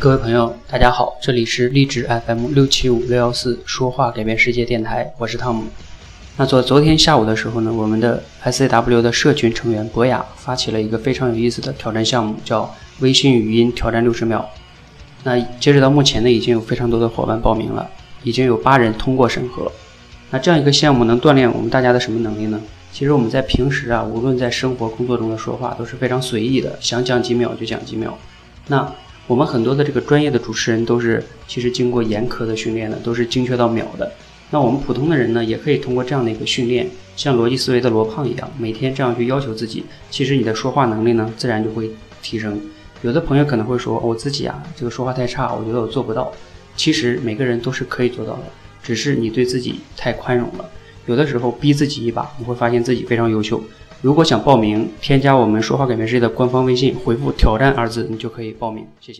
各位朋友，大家好，这里是励志 FM 六七五六幺四说话改变世界电台，我是汤姆。那昨昨天下午的时候呢，我们的 SAW 的社群成员博雅发起了一个非常有意思的挑战项目，叫微信语音挑战六十秒。那截止到目前呢，已经有非常多的伙伴报名了，已经有八人通过审核。那这样一个项目能锻炼我们大家的什么能力呢？其实我们在平时啊，无论在生活工作中的说话都是非常随意的，想讲几秒就讲几秒。那我们很多的这个专业的主持人都是其实经过严苛的训练的，都是精确到秒的。那我们普通的人呢，也可以通过这样的一个训练，像逻辑思维的罗胖一样，每天这样去要求自己，其实你的说话能力呢，自然就会提升。有的朋友可能会说，我自己啊，这个说话太差，我觉得我做不到。其实每个人都是可以做到的，只是你对自己太宽容了。有的时候逼自己一把，你会发现自己非常优秀。如果想报名，添加我们“说话改变世界”的官方微信，回复“挑战”二字，你就可以报名。谢谢。